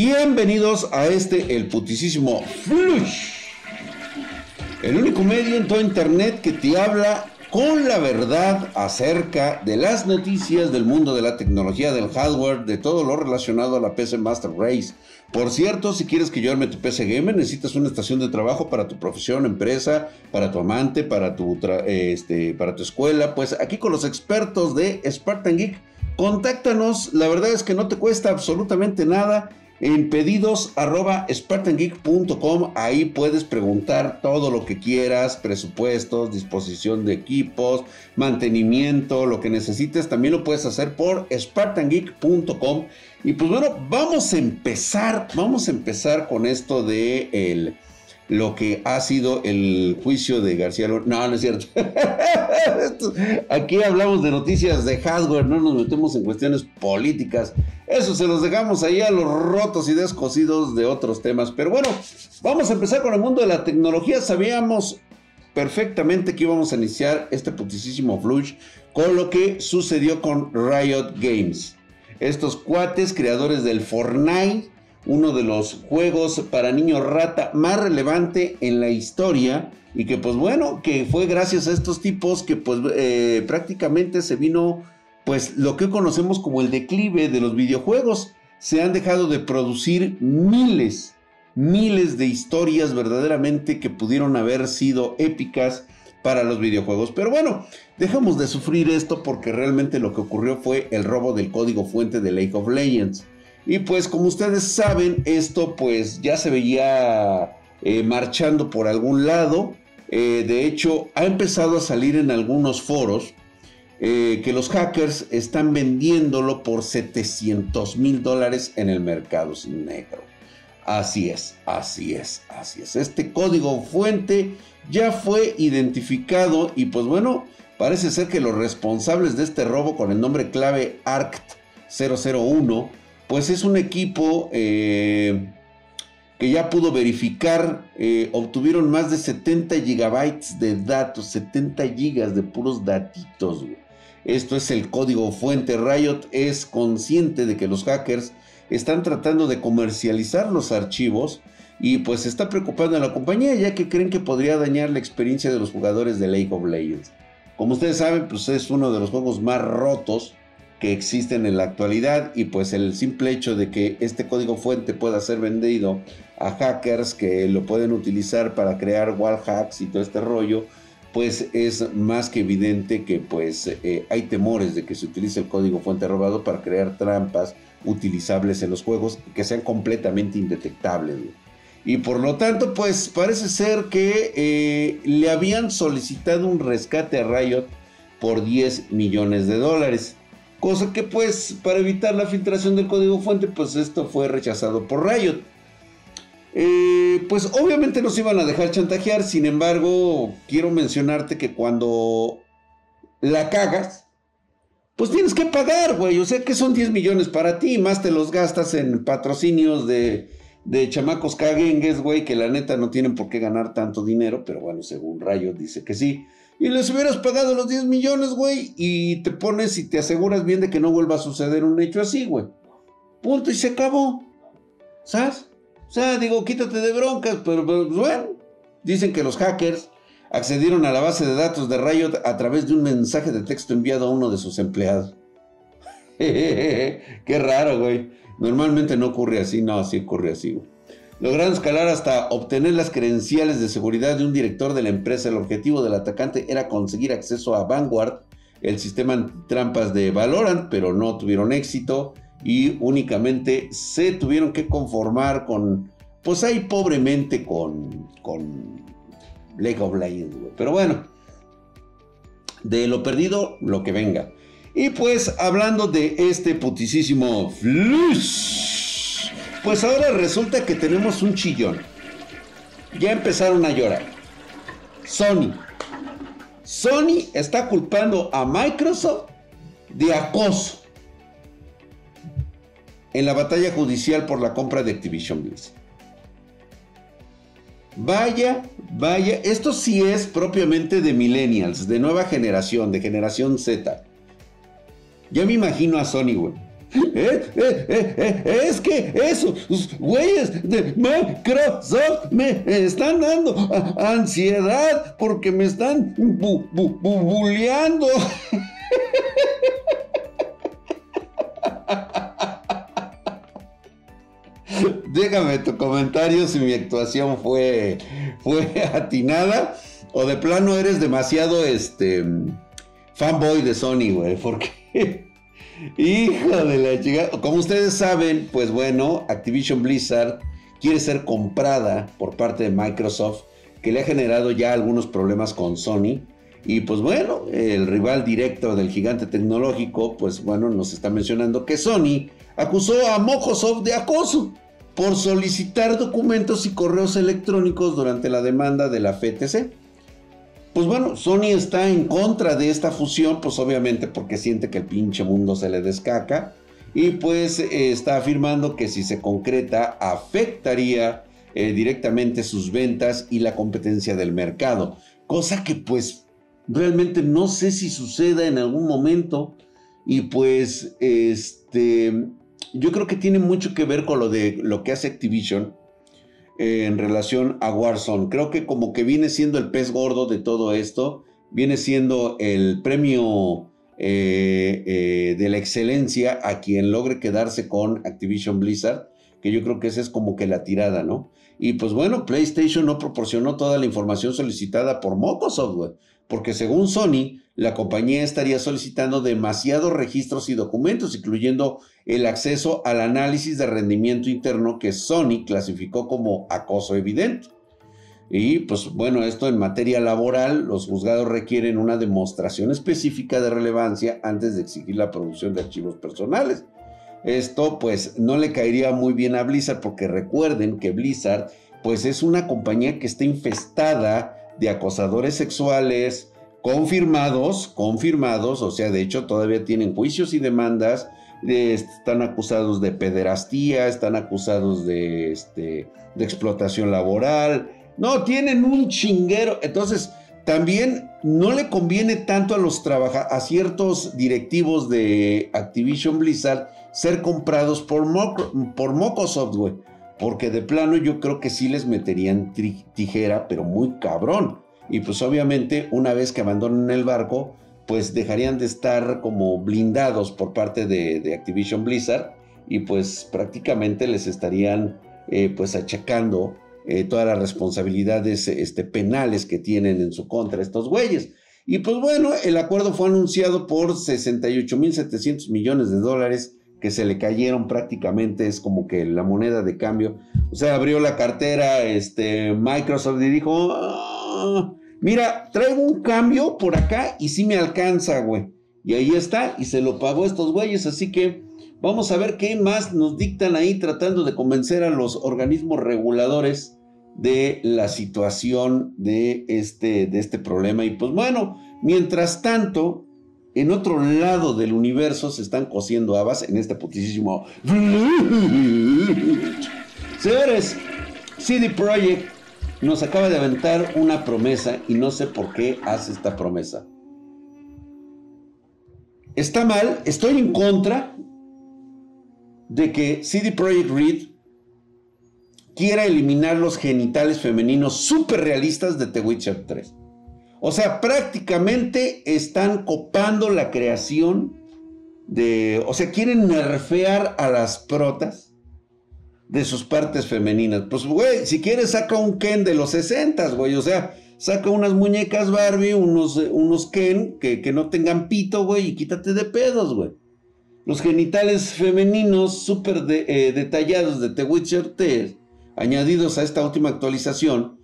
Bienvenidos a este, el putisísimo Flush. El único medio en todo internet que te habla con la verdad acerca de las noticias del mundo de la tecnología, del hardware, de todo lo relacionado a la PC Master Race. Por cierto, si quieres que yo arme tu PC Gamer, necesitas una estación de trabajo para tu profesión, empresa, para tu amante, para tu, este, para tu escuela. Pues aquí con los expertos de Spartan Geek, contáctanos. La verdad es que no te cuesta absolutamente nada en pedidos arroba. Ahí puedes preguntar todo lo que quieras, presupuestos, disposición de equipos, mantenimiento, lo que necesites. También lo puedes hacer por spartangeek.com. Y pues bueno, vamos a empezar, vamos a empezar con esto de el lo que ha sido el juicio de García No, no es cierto. Aquí hablamos de noticias de hardware, no nos metemos en cuestiones políticas. Eso se los dejamos ahí a los rotos y descosidos de otros temas. Pero bueno, vamos a empezar con el mundo de la tecnología. Sabíamos perfectamente que íbamos a iniciar este putisísimo flush con lo que sucedió con Riot Games. Estos cuates creadores del Fortnite uno de los juegos para niños rata más relevante en la historia y que pues bueno, que fue gracias a estos tipos que pues eh, prácticamente se vino pues lo que conocemos como el declive de los videojuegos. Se han dejado de producir miles, miles de historias verdaderamente que pudieron haber sido épicas para los videojuegos. Pero bueno, dejamos de sufrir esto porque realmente lo que ocurrió fue el robo del código fuente de League of Legends. Y pues como ustedes saben, esto pues ya se veía eh, marchando por algún lado. Eh, de hecho, ha empezado a salir en algunos foros eh, que los hackers están vendiéndolo por 700 mil dólares en el mercado negro. Así es, así es, así es. Este código fuente ya fue identificado y pues bueno, parece ser que los responsables de este robo con el nombre clave ARCT001 pues es un equipo eh, que ya pudo verificar, eh, obtuvieron más de 70 gigabytes de datos, 70 gigas de puros datitos. Esto es el código fuente. Riot es consciente de que los hackers están tratando de comercializar los archivos y pues está preocupando a la compañía ya que creen que podría dañar la experiencia de los jugadores de League of Legends. Como ustedes saben, pues es uno de los juegos más rotos que existen en la actualidad y pues el simple hecho de que este código fuente pueda ser vendido a hackers que lo pueden utilizar para crear wall hacks y todo este rollo, pues es más que evidente que pues eh, hay temores de que se utilice el código fuente robado para crear trampas utilizables en los juegos que sean completamente indetectables. Y por lo tanto, pues parece ser que eh, le habían solicitado un rescate a Riot por 10 millones de dólares. Cosa que pues para evitar la filtración del código fuente pues esto fue rechazado por Riot. Eh, pues obviamente nos iban a dejar chantajear, sin embargo quiero mencionarte que cuando la cagas, pues tienes que pagar, güey. O sea que son 10 millones para ti, más te los gastas en patrocinios de, de chamacos caguengues, güey, que la neta no tienen por qué ganar tanto dinero, pero bueno, según Riot dice que sí. Y les hubieras pagado los 10 millones, güey, y te pones y te aseguras bien de que no vuelva a suceder un hecho así, güey. Punto, y se acabó. ¿Sabes? O sea, digo, quítate de broncas, pero, pues, bueno. Dicen que los hackers accedieron a la base de datos de Riot a través de un mensaje de texto enviado a uno de sus empleados. Qué raro, güey. Normalmente no ocurre así, no, así ocurre así. Lograron escalar hasta obtener las credenciales de seguridad de un director de la empresa. El objetivo del atacante era conseguir acceso a Vanguard, el sistema trampas de Valorant, pero no tuvieron éxito y únicamente se tuvieron que conformar con, pues ahí pobremente con, con League of Legends. Pero bueno, de lo perdido, lo que venga. Y pues hablando de este putisísimo Flush. Pues ahora resulta que tenemos un chillón. Ya empezaron a llorar. Sony. Sony está culpando a Microsoft de acoso en la batalla judicial por la compra de Activision Blizzard. Vaya, vaya, esto sí es propiamente de millennials, de nueva generación, de generación Z. Ya me imagino a Sony, güey. Eh, eh, eh, es que esos güeyes de Microsoft me están dando ansiedad porque me están bulleando. Déjame tu comentario si mi actuación fue, fue atinada o de plano eres demasiado este fanboy de Sony, güey, porque hijo de la chica, como ustedes saben, pues bueno, Activision Blizzard quiere ser comprada por parte de Microsoft, que le ha generado ya algunos problemas con Sony. Y pues bueno, el rival directo del gigante tecnológico, pues bueno, nos está mencionando que Sony acusó a Microsoft de acoso por solicitar documentos y correos electrónicos durante la demanda de la FTC. Pues bueno, Sony está en contra de esta fusión, pues obviamente porque siente que el pinche mundo se le descaca. Y pues eh, está afirmando que si se concreta afectaría eh, directamente sus ventas y la competencia del mercado, cosa que pues realmente no sé si suceda en algún momento. Y pues este yo creo que tiene mucho que ver con lo de lo que hace Activision en relación a Warzone. Creo que como que viene siendo el pez gordo de todo esto, viene siendo el premio eh, eh, de la excelencia a quien logre quedarse con Activision Blizzard, que yo creo que esa es como que la tirada, ¿no? Y pues bueno, PlayStation no proporcionó toda la información solicitada por Microsoft, porque según Sony, la compañía estaría solicitando demasiados registros y documentos, incluyendo el acceso al análisis de rendimiento interno que Sony clasificó como acoso evidente. Y pues bueno, esto en materia laboral, los juzgados requieren una demostración específica de relevancia antes de exigir la producción de archivos personales. Esto pues no le caería muy bien a Blizzard porque recuerden que Blizzard pues es una compañía que está infestada de acosadores sexuales, confirmados, confirmados, o sea, de hecho todavía tienen juicios y demandas, están acusados de pederastía, están acusados de, este, de explotación laboral, no, tienen un chinguero, entonces también no le conviene tanto a los a ciertos directivos de Activision Blizzard ser comprados por, por Microsoft, güey. Porque de plano yo creo que sí les meterían tijera, pero muy cabrón. Y pues obviamente una vez que abandonen el barco, pues dejarían de estar como blindados por parte de, Activision Blizzard y pues prácticamente les estarían eh, pues achacando eh, todas las responsabilidades este, penales que tienen en su contra estos güeyes. Y pues bueno, el acuerdo fue anunciado por 68.700 millones de dólares que se le cayeron prácticamente, es como que la moneda de cambio. O sea, abrió la cartera este, Microsoft y dijo, ah, mira, traigo un cambio por acá y sí me alcanza, güey. Y ahí está, y se lo pagó estos güeyes, así que vamos a ver qué más nos dictan ahí tratando de convencer a los organismos reguladores de la situación de este, de este problema. Y pues bueno, mientras tanto, en otro lado del universo se están cosiendo habas en este putísimo. Señores, CD Projekt nos acaba de aventar una promesa y no sé por qué hace esta promesa. Está mal, estoy en contra de que CD Projekt Red quiera eliminar los genitales femeninos super realistas de The Witcher 3. O sea, prácticamente están copando la creación de... O sea, quieren nerfear a las protas de sus partes femeninas. Pues, güey, si quieres saca un Ken de los 60, güey. O sea, saca unas muñecas Barbie, unos, unos Ken que, no tengan pito, güey, y quítate de pedos, güey. Los genitales femeninos súper eh, detallados de The Witcher 3, añadidos a esta última actualización,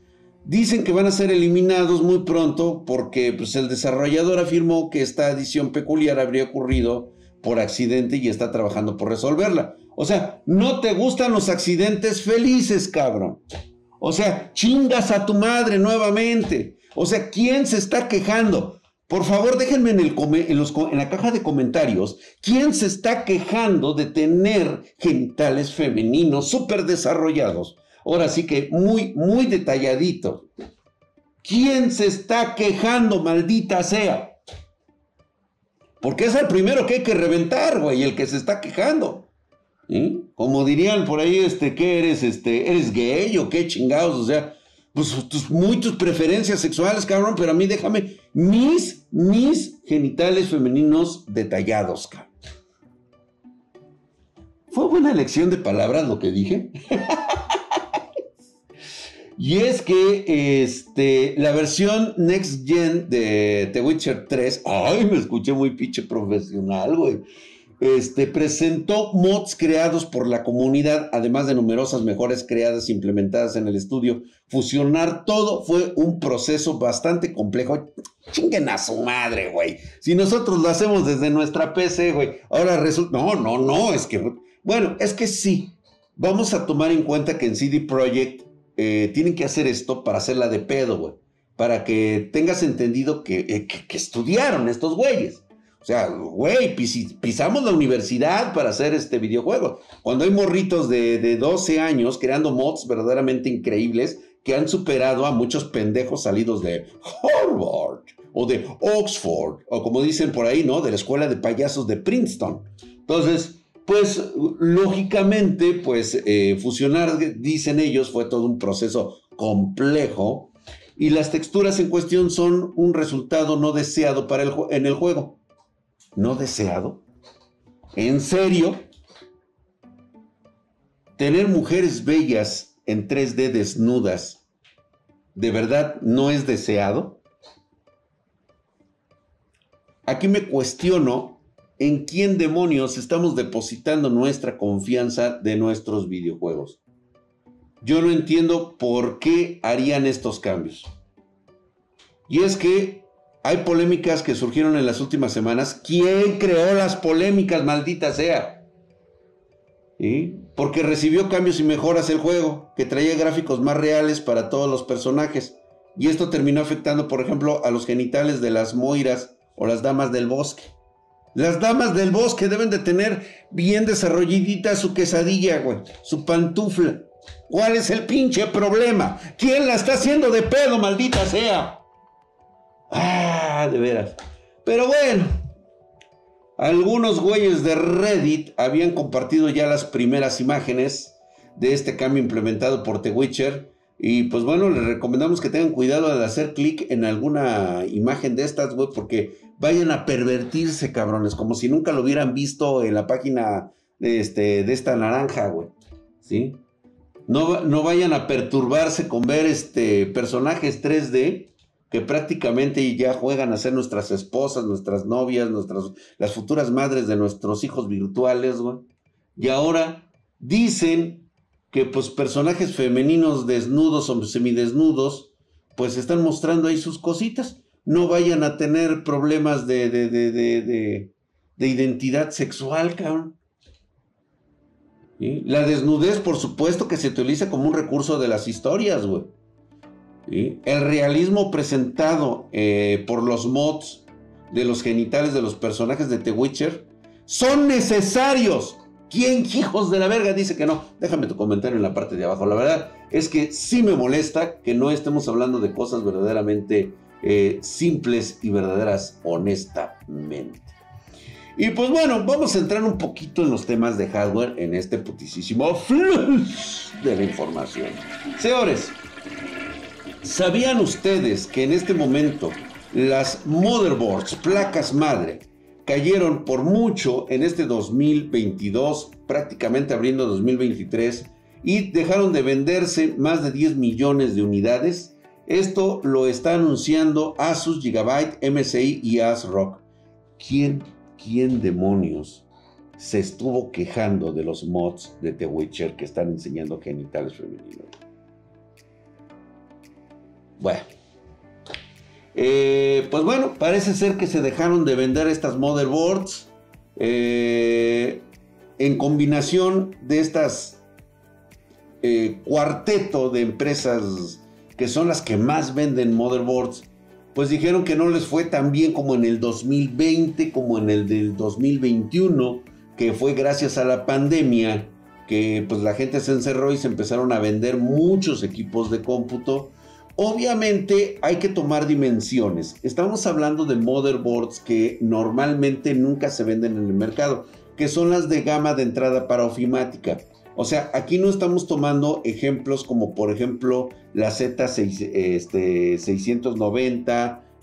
Dicen que van a ser eliminados muy pronto porque pues, el desarrollador afirmó que esta adición peculiar habría ocurrido por accidente y está trabajando por resolverla. O sea, no te gustan los accidentes felices, cabrón. O sea, chingas a tu madre nuevamente. O sea, ¿quién se está quejando? Por favor, déjenme en, el en, en la caja de comentarios quién se está quejando de tener genitales femeninos súper desarrollados ahora sí que muy, muy detalladito. ¿Quién se está quejando, maldita sea? Porque es el primero que hay que reventar, güey, el que se está quejando. Como dirían por ahí, este, ¿qué eres? Este, ¿eres gay o qué chingados? O sea, pues tus, muy tus preferencias sexuales, cabrón, pero a mí déjame mis, mis genitales femeninos detallados, cabrón. ¿Fue buena elección de palabras lo que dije? y es que este, la versión Next Gen de The Witcher 3, ay, me escuché muy pinche profesional, güey este, presentó mods creados por la comunidad, además de numerosas mejoras creadas e implementadas en el estudio. Fusionar todo fue un proceso bastante complejo. Chinguen a su madre, güey. Si nosotros lo hacemos desde nuestra PC, güey, ahora resulta... No, no, no, es que... Bueno, es que sí. Vamos a tomar en cuenta que en CD Projekt eh, tienen que hacer esto para hacerla de pedo, güey. Para que tengas entendido que, eh, que estudiaron estos güeyes. O sea, güey, pisamos la universidad para hacer este videojuego. Cuando hay morritos de, de 12 años creando mods verdaderamente increíbles que han superado a muchos pendejos salidos de Harvard o de Oxford, o como dicen por ahí, ¿no? De la escuela de payasos de Princeton. Entonces, pues lógicamente, pues eh, fusionar, dicen ellos, fue todo un proceso complejo y las texturas en cuestión son un resultado no deseado para el, en el juego no deseado? ¿En serio? ¿Tener mujeres bellas en 3D desnudas de verdad no es deseado? Aquí me cuestiono en quién demonios estamos depositando nuestra confianza de nuestros videojuegos. Yo no entiendo por qué harían estos cambios. Y es que hay polémicas que surgieron en las últimas semanas. ¿Quién creó las polémicas, maldita sea? Porque recibió cambios y mejoras el juego, que traía gráficos más reales para todos los personajes. Y esto terminó afectando, por ejemplo, a los genitales de las moiras o las damas del bosque. Las damas del bosque deben de tener bien desarrolladita su quesadilla, güey, su pantufla. ¿Cuál es el pinche problema? ¿Quién la está haciendo de pedo, maldita sea? Ah, de veras. Pero bueno, algunos güeyes de Reddit habían compartido ya las primeras imágenes de este cambio implementado por The Witcher. Y pues bueno, les recomendamos que tengan cuidado al hacer clic en alguna imagen de estas, güey, porque vayan a pervertirse, cabrones, como si nunca lo hubieran visto en la página de, este, de esta naranja, güey. ¿Sí? No, no vayan a perturbarse con ver este, personajes 3D que prácticamente ya juegan a ser nuestras esposas, nuestras novias, nuestras, las futuras madres de nuestros hijos virtuales, güey. Y ahora dicen que pues personajes femeninos desnudos o semidesnudos, pues están mostrando ahí sus cositas. No vayan a tener problemas de, de, de, de, de identidad sexual, cabrón. La desnudez, por supuesto, que se utiliza como un recurso de las historias, güey. El realismo presentado eh, por los mods de los genitales de los personajes de The Witcher son necesarios. ¿Quién, hijos de la verga, dice que no? Déjame tu comentario en la parte de abajo. La verdad es que sí me molesta que no estemos hablando de cosas verdaderamente eh, simples y verdaderas honestamente. Y pues bueno, vamos a entrar un poquito en los temas de hardware en este putisísimo flush de la información. Señores, ¿Sabían ustedes que en este momento las motherboards, placas madre, cayeron por mucho en este 2022, prácticamente abriendo 2023, y dejaron de venderse más de 10 millones de unidades? Esto lo está anunciando Asus Gigabyte, MSI y ASRock. ¿Quién, quién demonios se estuvo quejando de los mods de The Witcher que están enseñando genitales femeninos? Bueno. Eh, pues bueno, parece ser que se dejaron de vender estas motherboards eh, en combinación de estas eh, cuarteto de empresas que son las que más venden motherboards, pues dijeron que no les fue tan bien como en el 2020, como en el del 2021, que fue gracias a la pandemia que pues la gente se encerró y se empezaron a vender muchos equipos de cómputo Obviamente hay que tomar dimensiones. Estamos hablando de motherboards que normalmente nunca se venden en el mercado, que son las de gama de entrada para ofimática. O sea, aquí no estamos tomando ejemplos como por ejemplo la Z690, este,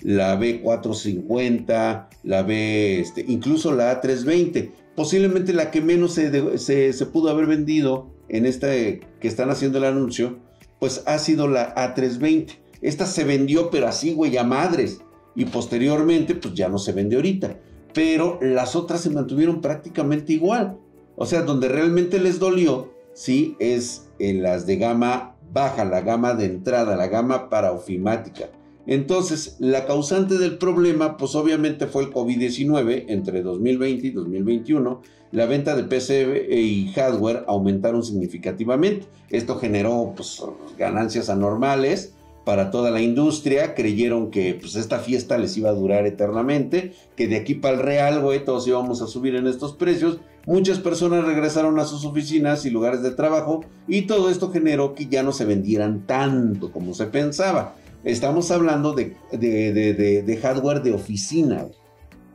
la B450, la B, este, incluso la A320. Posiblemente la que menos se, se pudo haber vendido en este que están haciendo el anuncio pues ha sido la A320. Esta se vendió, pero así, güey, a madres. Y posteriormente, pues ya no se vende ahorita. Pero las otras se mantuvieron prácticamente igual. O sea, donde realmente les dolió, sí, es en las de gama baja, la gama de entrada, la gama para ofimática. Entonces, la causante del problema, pues obviamente fue el COVID-19 entre 2020 y 2021. La venta de PC y hardware aumentaron significativamente. Esto generó pues, ganancias anormales para toda la industria. Creyeron que pues, esta fiesta les iba a durar eternamente, que de aquí para el real, güey, todos íbamos a subir en estos precios. Muchas personas regresaron a sus oficinas y lugares de trabajo y todo esto generó que ya no se vendieran tanto como se pensaba. Estamos hablando de, de, hardware de oficina.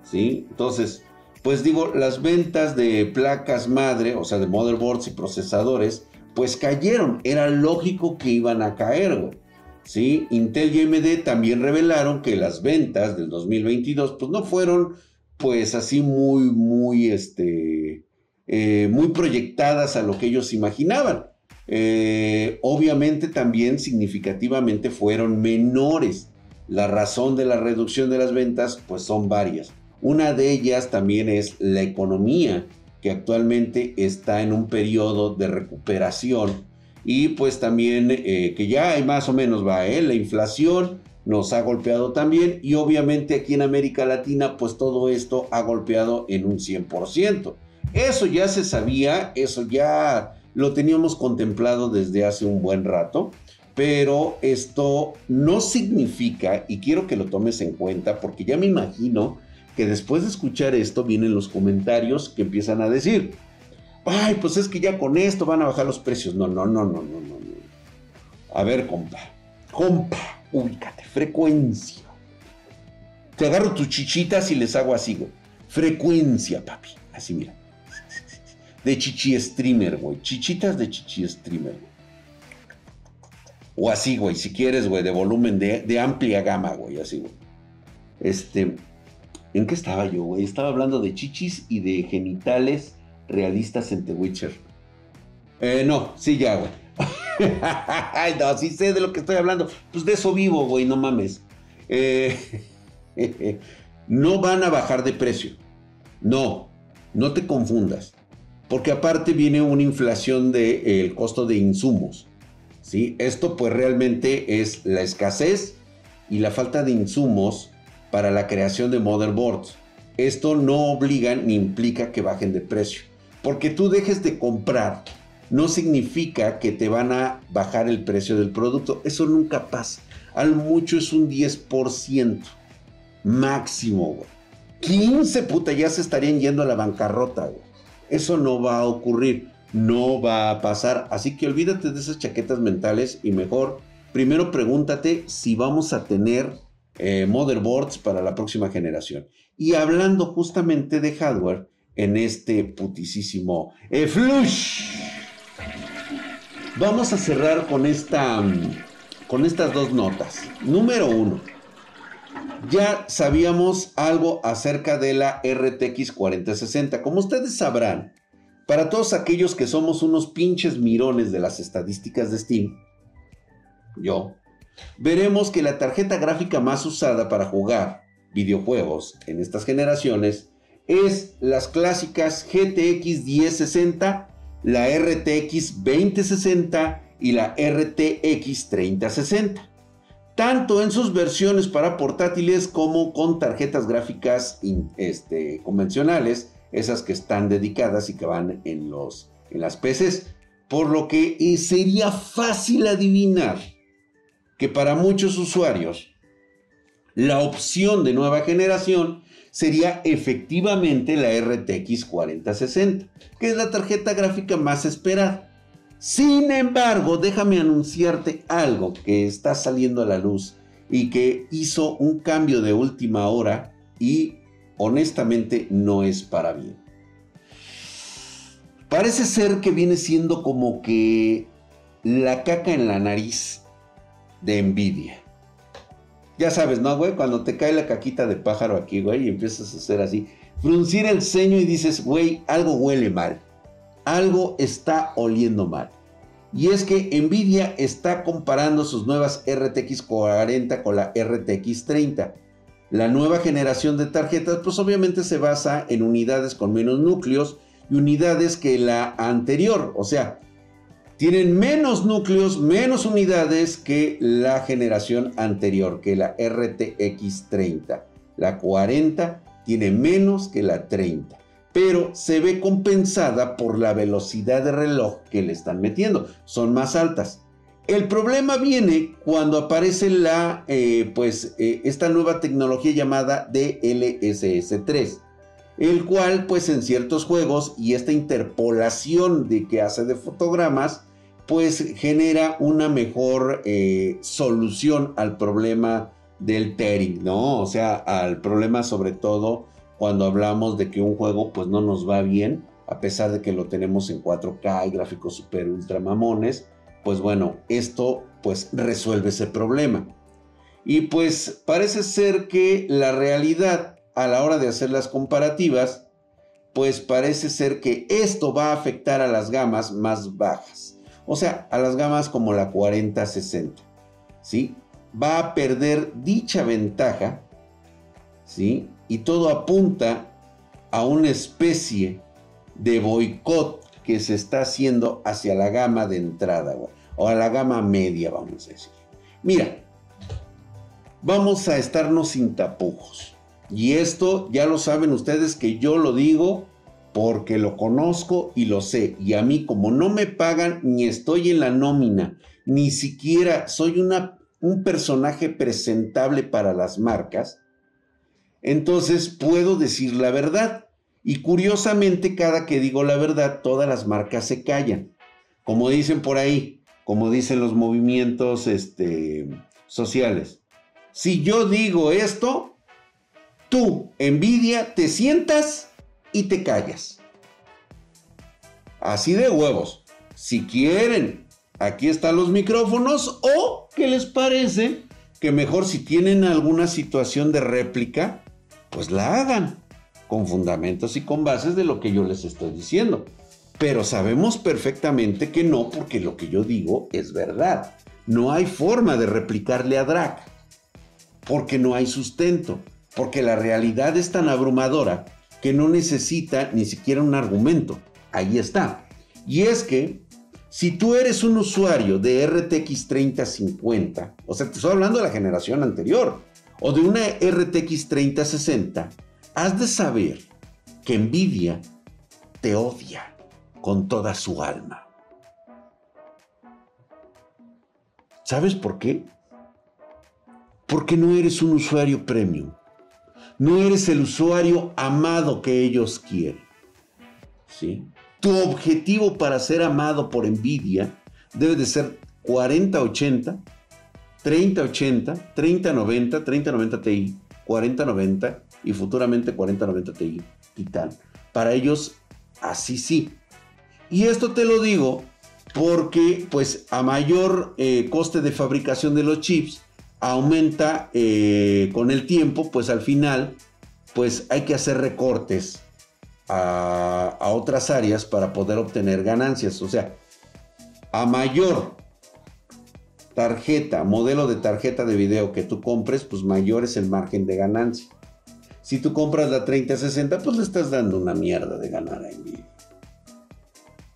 ¿Sí? Entonces, pues digo, las ventas de placas madre, o sea, de motherboards y procesadores, pues cayeron. Era lógico que iban a caer, ¿Sí? Intel y AMD también revelaron que las ventas del 2022, pues no fueron, pues así muy, muy, este, eh, muy proyectadas a lo que ellos imaginaban. Eh, obviamente también significativamente fueron menores. La razón de la reducción de las ventas pues son varias. Una de ellas también es la economía que actualmente está en un periodo de recuperación y pues también eh, que ya hay más o menos va, ¿eh? la inflación nos ha golpeado también y obviamente aquí en América Latina pues todo esto ha golpeado en un 100%. Eso ya se sabía, eso ya lo teníamos contemplado desde hace un buen rato, pero esto no significa, y quiero que lo tomes en cuenta, porque ya me imagino que después de escuchar esto vienen los comentarios que empiezan a decir, ay, pues es que ya con esto van a bajar los precios. No, no, no, no, no, no. A ver, compa, compa, ubícate, frecuencia. Te agarro tus chichitas y les hago así, güey. Frecuencia, papi. Así, mira de chichi streamer, güey. Chichitas de chichi streamer, O así, güey, si quieres, güey, de volumen de, amplia gama, güey, así, güey. Este, ¿en qué estaba yo, güey? Estaba hablando de chichis y de genitales realistas en The Witcher. Eh, no, sí, ya, güey. Ay, no, sí sé de lo que estoy hablando. Pues de eso vivo, güey, no mames. Eh, no van a bajar de precio. No, no te confundas porque aparte viene una inflación del de, costo de insumos. ¿sí? Esto pues realmente es la escasez y la falta de insumos para la creación de motherboards. Esto no obliga ni implica que bajen de precio. Porque tú dejes de comprar no significa que te van a bajar el precio del producto. Eso nunca pasa. Al mucho es un 10% máximo, 15 puta ya se estarían yendo a la bancarrota, güey. Eso no va a ocurrir, no va a pasar. Así que olvídate de esas chaquetas mentales y mejor, primero pregúntate si vamos a tener eh, motherboards para la próxima generación. Y hablando justamente de hardware en este putisísimo eh, Flush. Vamos a cerrar con esta con estas dos notas. Número uno, ya sabíamos algo acerca de la RTX 4060. Como ustedes sabrán, para todos aquellos que somos unos pinches mirones de las estadísticas de Steam, yo, veremos que la tarjeta gráfica más usada para jugar videojuegos en estas generaciones es las clásicas GTX 1060, la RTX 2060 y la RTX 3060 tanto en sus versiones para portátiles como con tarjetas gráficas este, convencionales, esas que están dedicadas y que van en, los, en las PCs. Por lo que eh, sería fácil adivinar que para muchos usuarios la opción de nueva generación sería efectivamente la RTX 4060, que es la tarjeta gráfica más esperada. Sin embargo, déjame anunciarte algo que está saliendo a la luz y que hizo un cambio de última hora y honestamente no es para bien. Parece ser que viene siendo como que la caca en la nariz de envidia. Ya sabes, ¿no, güey? Cuando te cae la caquita de pájaro aquí, güey, y empiezas a hacer así, fruncir el ceño y dices, güey, algo huele mal. Algo está oliendo mal. Y es que Nvidia está comparando sus nuevas RTX 40 con la RTX 30. La nueva generación de tarjetas pues obviamente se basa en unidades con menos núcleos y unidades que la anterior. O sea, tienen menos núcleos, menos unidades que la generación anterior, que la RTX 30. La 40 tiene menos que la 30 pero se ve compensada por la velocidad de reloj que le están metiendo. Son más altas. El problema viene cuando aparece la, eh, pues, eh, esta nueva tecnología llamada DLSS3, el cual, pues, en ciertos juegos y esta interpolación de que hace de fotogramas, pues, genera una mejor eh, solución al problema del tearing, ¿no? O sea, al problema sobre todo cuando hablamos de que un juego pues no nos va bien, a pesar de que lo tenemos en 4K y gráficos super ultra mamones, pues bueno, esto pues resuelve ese problema. Y pues parece ser que la realidad a la hora de hacer las comparativas, pues parece ser que esto va a afectar a las gamas más bajas. O sea, a las gamas como la 4060. ¿Sí? Va a perder dicha ventaja. ¿Sí? Y todo apunta a una especie de boicot que se está haciendo hacia la gama de entrada o a la gama media, vamos a decir. Mira, vamos a estarnos sin tapujos. Y esto ya lo saben ustedes que yo lo digo porque lo conozco y lo sé. Y a mí como no me pagan ni estoy en la nómina, ni siquiera soy una, un personaje presentable para las marcas, entonces puedo decir la verdad. Y curiosamente, cada que digo la verdad, todas las marcas se callan. Como dicen por ahí, como dicen los movimientos este, sociales. Si yo digo esto, tú, envidia, te sientas y te callas. Así de huevos. Si quieren, aquí están los micrófonos o, ¿qué les parece? Que mejor si tienen alguna situación de réplica, pues la hagan con fundamentos y con bases de lo que yo les estoy diciendo. Pero sabemos perfectamente que no, porque lo que yo digo es verdad. No hay forma de replicarle a Drac, porque no hay sustento, porque la realidad es tan abrumadora que no necesita ni siquiera un argumento. Ahí está. Y es que si tú eres un usuario de RTX 3050, o sea, te estoy hablando de la generación anterior, o de una RTX 3060, has de saber que Nvidia te odia con toda su alma. ¿Sabes por qué? Porque no eres un usuario premium. No eres el usuario amado que ellos quieren. ¿Sí? Tu objetivo para ser amado por Nvidia debe de ser 4080 3080, 3090, 3090 Ti, 4090 y futuramente 4090 Ti Titan. Para ellos, así sí. Y esto te lo digo porque pues a mayor eh, coste de fabricación de los chips aumenta eh, con el tiempo, pues al final pues hay que hacer recortes a, a otras áreas para poder obtener ganancias. O sea, a mayor tarjeta, modelo de tarjeta de video que tú compres, pues mayor es el margen de ganancia. Si tú compras la 3060, pues le estás dando una mierda de ganar a Nvidia.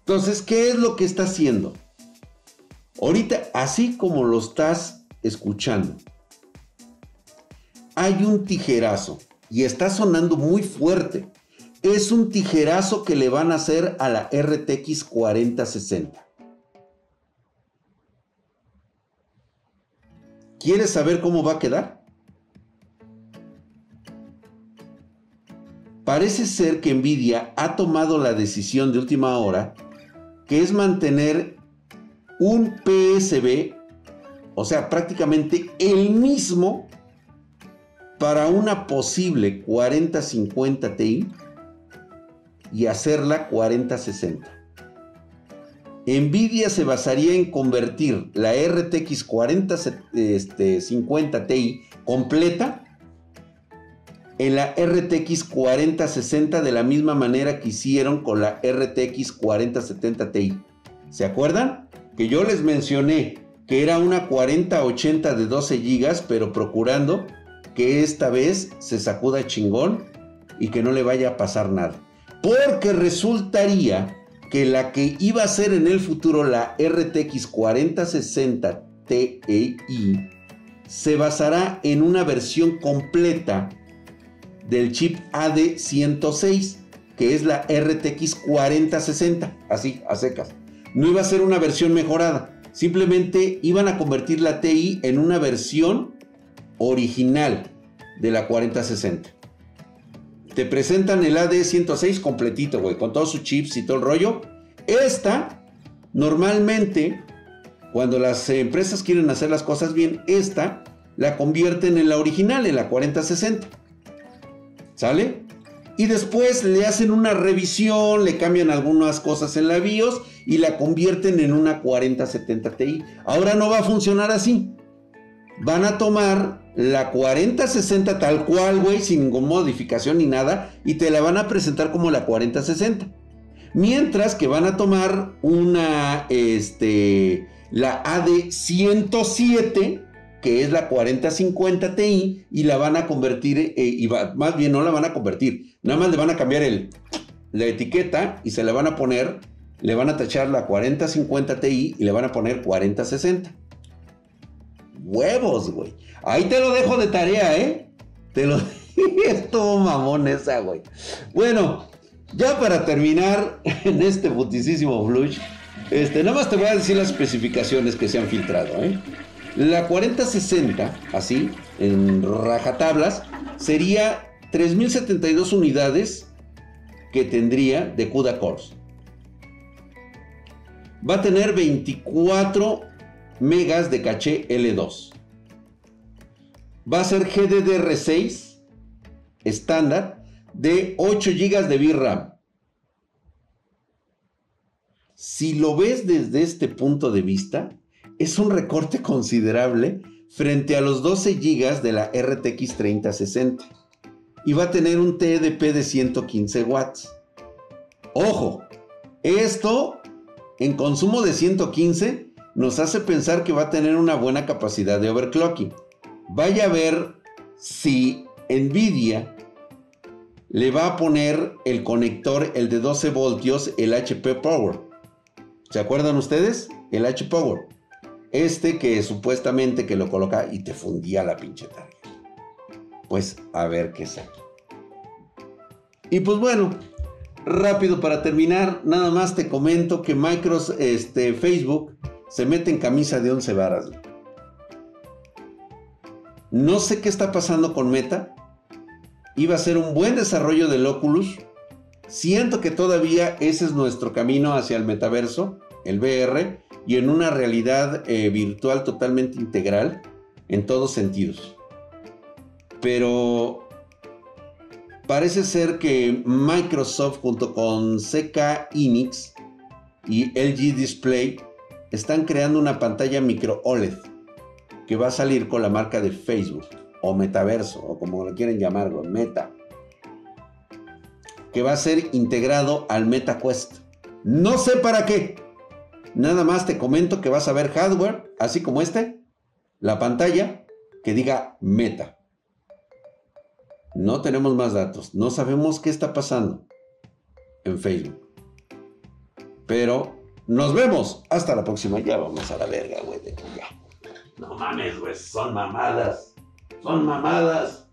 Entonces, ¿qué es lo que está haciendo? Ahorita, así como lo estás escuchando, hay un tijerazo y está sonando muy fuerte. Es un tijerazo que le van a hacer a la RTX 4060. ¿Quieres saber cómo va a quedar? Parece ser que Nvidia ha tomado la decisión de última hora, que es mantener un PSB, o sea, prácticamente el mismo para una posible 4050 Ti y hacerla 4060. Nvidia se basaría en convertir la RTX 4050 Ti completa en la RTX 4060 de la misma manera que hicieron con la RTX 4070 Ti. ¿Se acuerdan? Que yo les mencioné que era una 4080 de 12 GB, pero procurando que esta vez se sacuda chingón y que no le vaya a pasar nada. Porque resultaría que la que iba a ser en el futuro la RTX 4060 Ti se basará en una versión completa del chip AD106, que es la RTX 4060, así, a secas. No iba a ser una versión mejorada, simplemente iban a convertir la TI en una versión original de la 4060. Te presentan el AD106 completito, güey, con todos sus chips y todo el rollo. Esta, normalmente, cuando las empresas quieren hacer las cosas bien, esta la convierten en la original, en la 4060. ¿Sale? Y después le hacen una revisión, le cambian algunas cosas en la BIOS y la convierten en una 4070 Ti. Ahora no va a funcionar así. Van a tomar la 4060 tal cual, güey, sin ninguna modificación ni nada, y te la van a presentar como la 4060. Mientras que van a tomar una, este, la AD107 que es la 4050 Ti, y la van a convertir, eh, y más bien no la van a convertir, nada más le van a cambiar el, la etiqueta y se la van a poner, le van a tachar la 4050 Ti y le van a poner 4060. Huevos, güey. Ahí te lo dejo de tarea, ¿eh? Te lo... es todo mamón esa, güey. Bueno, ya para terminar en este putisísimo flush, este, nada más te voy a decir las especificaciones que se han filtrado, ¿eh? La 4060, así, en rajatablas, sería 3072 unidades que tendría de CUDA Cores. Va a tener 24 megas de caché L2. Va a ser GDDR6 estándar de 8 GB de VRAM. Si lo ves desde este punto de vista, es un recorte considerable frente a los 12 GB de la RTX 3060 y va a tener un TDP de 115 watts. Ojo, esto en consumo de 115 nos hace pensar que va a tener una buena capacidad de overclocking. Vaya a ver si Nvidia le va a poner el conector, el de 12 voltios, el HP Power. ¿Se acuerdan ustedes? El HP Power. Este que supuestamente que lo coloca y te fundía la pinche tarjeta. Pues a ver qué sale. Y pues bueno, rápido para terminar, nada más te comento que Microsoft, este, Facebook se mete en camisa de 11 varas. No sé qué está pasando con Meta. Iba a ser un buen desarrollo del Oculus. Siento que todavía ese es nuestro camino hacia el metaverso, el VR y en una realidad eh, virtual totalmente integral en todos sentidos. Pero parece ser que Microsoft junto con CK Inix y LG Display están creando una pantalla micro OLED que va a salir con la marca de Facebook o metaverso o como lo quieren llamarlo, Meta, que va a ser integrado al MetaQuest. No sé para qué, Nada más te comento que vas a ver hardware, así como este, la pantalla que diga meta. No tenemos más datos, no sabemos qué está pasando en Facebook. Pero nos vemos. Hasta la próxima. Ya vamos a la verga, güey. No mames, güey. Son mamadas. Son mamadas.